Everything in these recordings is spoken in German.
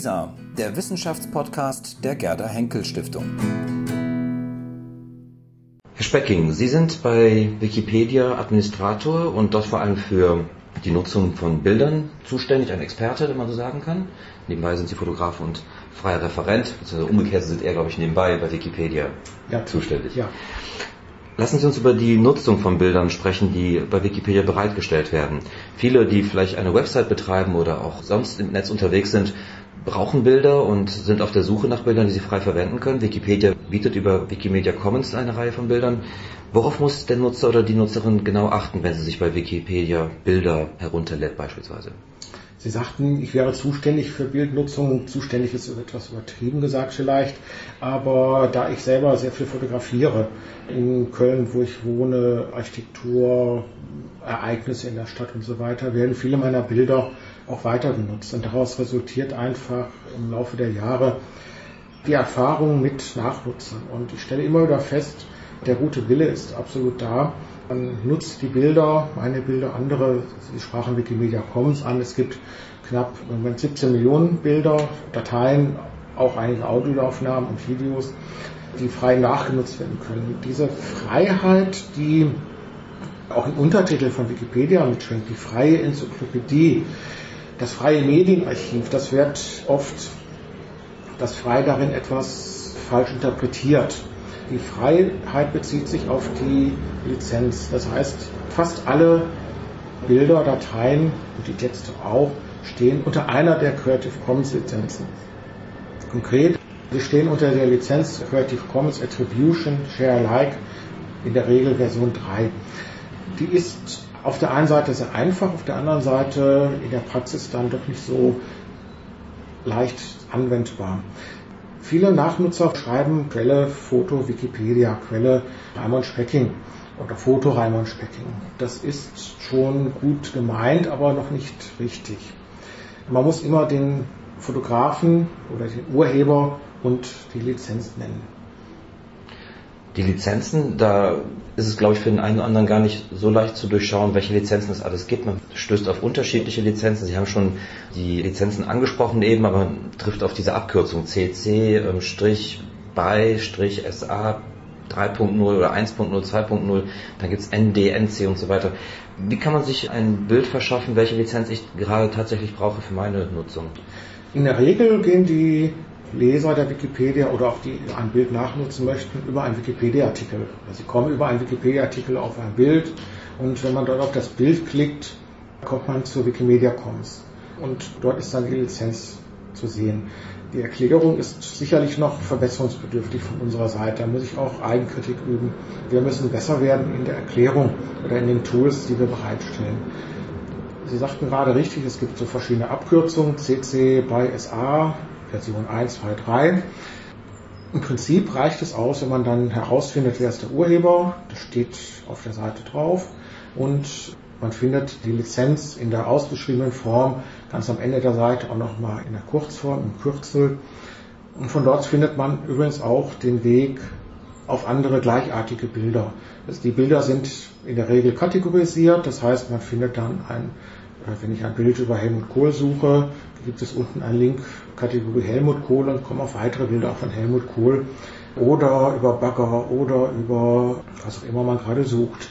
WISA, der Wissenschaftspodcast der Gerda Henkel Stiftung. Herr Specking, Sie sind bei Wikipedia Administrator und dort vor allem für die Nutzung von Bildern zuständig, ein Experte, wenn man so sagen kann. Nebenbei sind Sie Fotograf und freier Referent, beziehungsweise umgekehrt sind er, glaube ich, nebenbei bei Wikipedia ja. zuständig. Ja. Lassen Sie uns über die Nutzung von Bildern sprechen, die bei Wikipedia bereitgestellt werden. Viele, die vielleicht eine Website betreiben oder auch sonst im Netz unterwegs sind, brauchen Bilder und sind auf der Suche nach Bildern, die sie frei verwenden können. Wikipedia bietet über Wikimedia Commons eine Reihe von Bildern. Worauf muss der Nutzer oder die Nutzerin genau achten, wenn sie sich bei Wikipedia Bilder herunterlädt beispielsweise? Sie sagten, ich wäre zuständig für Bildnutzung. Zuständig ist etwas übertrieben gesagt vielleicht. Aber da ich selber sehr viel fotografiere, in Köln, wo ich wohne, Architektur, Ereignisse in der Stadt und so weiter, werden viele meiner Bilder auch weiter genutzt. Und daraus resultiert einfach im Laufe der Jahre die Erfahrung mit Nachnutzern. Und ich stelle immer wieder fest, der gute Wille ist absolut da, man nutzt die Bilder, meine Bilder, andere, Sie sprachen Wikimedia Commons an. Es gibt knapp 17 Millionen Bilder, Dateien, auch einige Audioaufnahmen und Videos, die frei nachgenutzt werden können. Diese Freiheit, die auch im Untertitel von Wikipedia mitschwingt, die freie Enzyklopädie, das freie Medienarchiv, das wird oft, das frei darin etwas falsch interpretiert. Die Freiheit bezieht sich auf die Lizenz. Das heißt, fast alle Bilder, Dateien und die Texte auch stehen unter einer der Creative Commons Lizenzen. Konkret, sie stehen unter der Lizenz Creative Commons Attribution Share Alike, in der Regel Version 3. Die ist auf der einen Seite sehr einfach, auf der anderen Seite in der Praxis dann doch nicht so leicht anwendbar. Viele Nachnutzer schreiben Quelle Foto Wikipedia, Quelle Raimond Specking oder Foto Raimond Specking. Das ist schon gut gemeint, aber noch nicht richtig. Man muss immer den Fotografen oder den Urheber und die Lizenz nennen die Lizenzen, da ist es, glaube ich, für den einen oder anderen gar nicht so leicht zu durchschauen, welche Lizenzen es alles gibt. Man stößt auf unterschiedliche Lizenzen. Sie haben schon die Lizenzen angesprochen eben, aber man trifft auf diese Abkürzung CC, ähm, Strich, by, Strich, SA, 3.0 oder 1.0, 2.0, dann gibt es ND, NC und so weiter. Wie kann man sich ein Bild verschaffen, welche Lizenz ich gerade tatsächlich brauche für meine Nutzung? In der Regel gehen die Leser der Wikipedia oder auch die ein Bild nachnutzen möchten, über einen Wikipedia-Artikel. Also sie kommen über einen Wikipedia-Artikel auf ein Bild und wenn man dort auf das Bild klickt, kommt man zu Wikimedia Commons. Und dort ist dann die Lizenz zu sehen. Die Erklärung ist sicherlich noch verbesserungsbedürftig von unserer Seite. Da muss ich auch Eigenkritik üben. Wir müssen besser werden in der Erklärung oder in den Tools, die wir bereitstellen. Sie sagten gerade richtig, es gibt so verschiedene Abkürzungen, CC by SA, Version 1, 2, 3. Im Prinzip reicht es aus, wenn man dann herausfindet, wer ist der Urheber. Das steht auf der Seite drauf. Und man findet die Lizenz in der ausgeschriebenen Form ganz am Ende der Seite auch nochmal in der Kurzform, im Kürzel. Und von dort findet man übrigens auch den Weg auf andere gleichartige Bilder. Also die Bilder sind in der Regel kategorisiert, das heißt, man findet dann ein, wenn ich ein Bild über Helmut Kohl suche, gibt es unten einen Link Kategorie Helmut Kohl und kommen auf weitere Bilder von Helmut Kohl oder über Bagger oder über was auch immer man gerade sucht.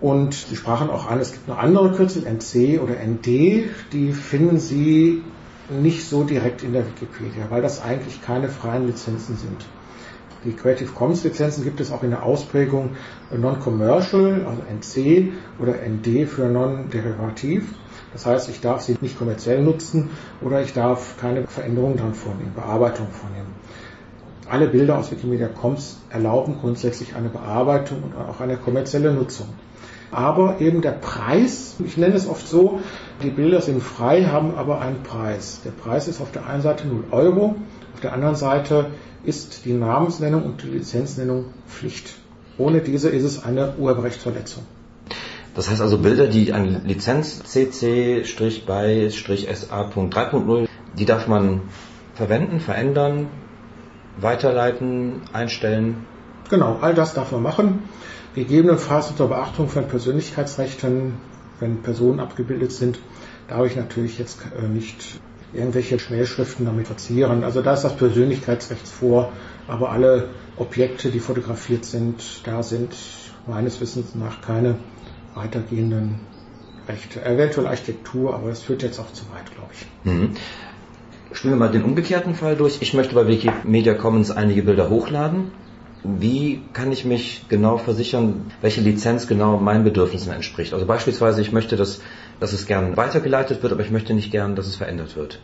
Und Sie sprachen auch an, es gibt noch andere Kürzel, NC oder ND, die finden Sie nicht so direkt in der Wikipedia, weil das eigentlich keine freien Lizenzen sind. Die Creative Commons Lizenzen gibt es auch in der Ausprägung Non-Commercial, also NC oder ND für Non-Derivativ. Das heißt, ich darf sie nicht kommerziell nutzen oder ich darf keine Veränderungen dran vornehmen, Bearbeitung vornehmen. Alle Bilder aus Wikimedia Commons erlauben grundsätzlich eine Bearbeitung und auch eine kommerzielle Nutzung. Aber eben der Preis, ich nenne es oft so, die Bilder sind frei, haben aber einen Preis. Der Preis ist auf der einen Seite 0 Euro, auf der anderen Seite ist die Namensnennung und die Lizenznennung Pflicht. Ohne diese ist es eine Urheberrechtsverletzung. Das heißt also Bilder, die an Lizenz cc-by-sa.3.0, die darf man verwenden, verändern, weiterleiten, einstellen. Genau, all das darf man machen. Gegebenenfalls unter Beachtung von Persönlichkeitsrechten, wenn Personen abgebildet sind, darf ich natürlich jetzt äh, nicht irgendwelche Schmähschriften damit verzieren. Also da ist das Persönlichkeitsrecht vor, aber alle Objekte, die fotografiert sind, da sind meines Wissens nach keine weitergehenden Rechte. Eventuell Architektur, aber es führt jetzt auch zu weit, glaube ich. Mhm. Spielen wir mal den umgekehrten Fall durch. Ich möchte bei Wikimedia Commons einige Bilder hochladen. Wie kann ich mich genau versichern, welche Lizenz genau meinen Bedürfnissen entspricht? Also beispielsweise, ich möchte, dass, dass es gern weitergeleitet wird, aber ich möchte nicht gern, dass es verändert wird.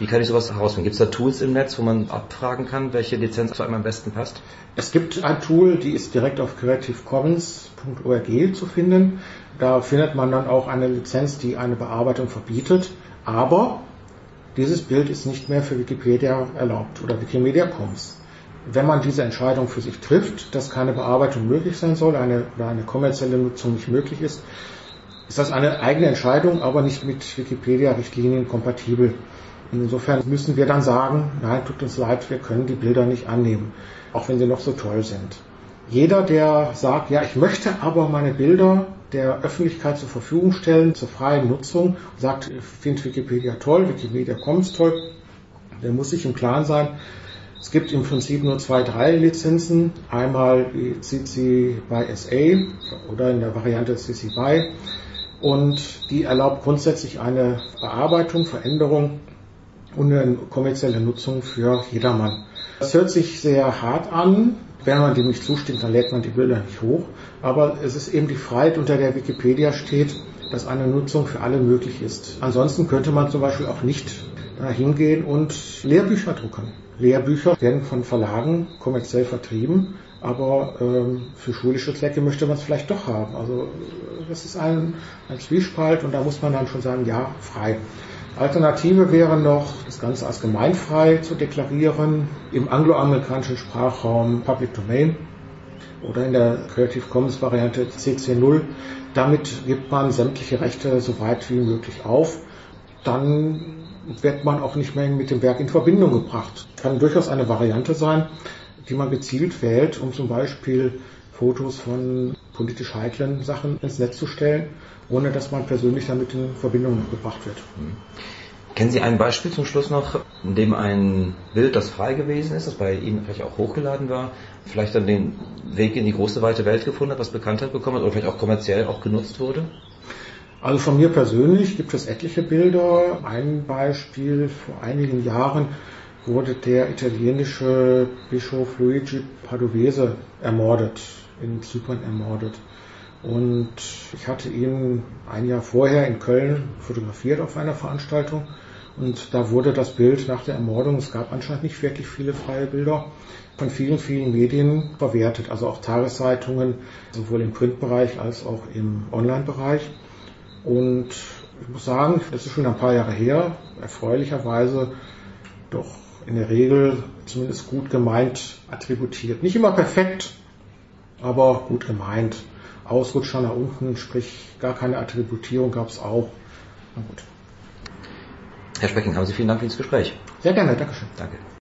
Wie kann ich sowas herausfinden? Gibt es da Tools im Netz, wo man abfragen kann, welche Lizenz zu einem am besten passt? Es gibt ein Tool, die ist direkt auf creativecommons.org zu finden. Da findet man dann auch eine Lizenz, die eine Bearbeitung verbietet. Aber dieses Bild ist nicht mehr für Wikipedia erlaubt oder Wikimedia Commons. Wenn man diese Entscheidung für sich trifft, dass keine Bearbeitung möglich sein soll eine, oder eine kommerzielle Nutzung nicht möglich ist, ist das eine eigene Entscheidung, aber nicht mit Wikipedia-Richtlinien kompatibel. Insofern müssen wir dann sagen, nein, tut uns leid, wir können die Bilder nicht annehmen, auch wenn sie noch so toll sind. Jeder, der sagt, ja, ich möchte aber meine Bilder der Öffentlichkeit zur Verfügung stellen, zur freien Nutzung, sagt, ich finde Wikipedia toll, Wikimedia Commons toll, der muss sich im Klaren sein, es gibt im Prinzip nur zwei, drei Lizenzen. Einmal die CC by SA oder in der Variante CC by. Und die erlaubt grundsätzlich eine Bearbeitung, Veränderung und eine kommerzielle Nutzung für jedermann. Das hört sich sehr hart an. Wenn man dem nicht zustimmt, dann lädt man die Bilder nicht hoch. Aber es ist eben die Freiheit, unter der Wikipedia steht, dass eine Nutzung für alle möglich ist. Ansonsten könnte man zum Beispiel auch nicht hingehen und Lehrbücher drucken. Lehrbücher werden von Verlagen kommerziell vertrieben, aber ähm, für schulische Zwecke möchte man es vielleicht doch haben. Also das ist ein, ein Zwiespalt und da muss man dann schon sagen, ja, frei. Alternative wäre noch, das Ganze als gemeinfrei zu deklarieren, im angloamerikanischen Sprachraum Public Domain oder in der Creative Commons Variante CC0. Damit gibt man sämtliche Rechte so weit wie möglich auf. Dann wird man auch nicht mehr mit dem Werk in Verbindung gebracht. Kann durchaus eine Variante sein, die man gezielt wählt, um zum Beispiel Fotos von politisch heiklen Sachen ins Netz zu stellen, ohne dass man persönlich damit in Verbindung gebracht wird. Mhm. Kennen Sie ein Beispiel zum Schluss noch, in dem ein Bild, das frei gewesen ist, das bei Ihnen vielleicht auch hochgeladen war, vielleicht dann den Weg in die große weite Welt gefunden hat, was Bekanntheit bekommen hat oder vielleicht auch kommerziell auch genutzt wurde? Also von mir persönlich gibt es etliche Bilder. Ein Beispiel vor einigen Jahren wurde der italienische Bischof Luigi Padovese ermordet, in Zypern ermordet. Und ich hatte ihn ein Jahr vorher in Köln fotografiert auf einer Veranstaltung. Und da wurde das Bild nach der Ermordung, es gab anscheinend nicht wirklich viele freie Bilder, von vielen, vielen Medien verwertet. Also auch Tageszeitungen, sowohl im Printbereich als auch im Online-Bereich. Und ich muss sagen, das ist schon ein paar Jahre her, erfreulicherweise doch in der Regel zumindest gut gemeint attributiert. Nicht immer perfekt, aber gut gemeint. Ausrutscher nach unten, sprich gar keine Attributierung gab es auch. Na gut. Herr Specking, haben Sie vielen Dank für das Gespräch. Sehr gerne, Dankeschön. Danke.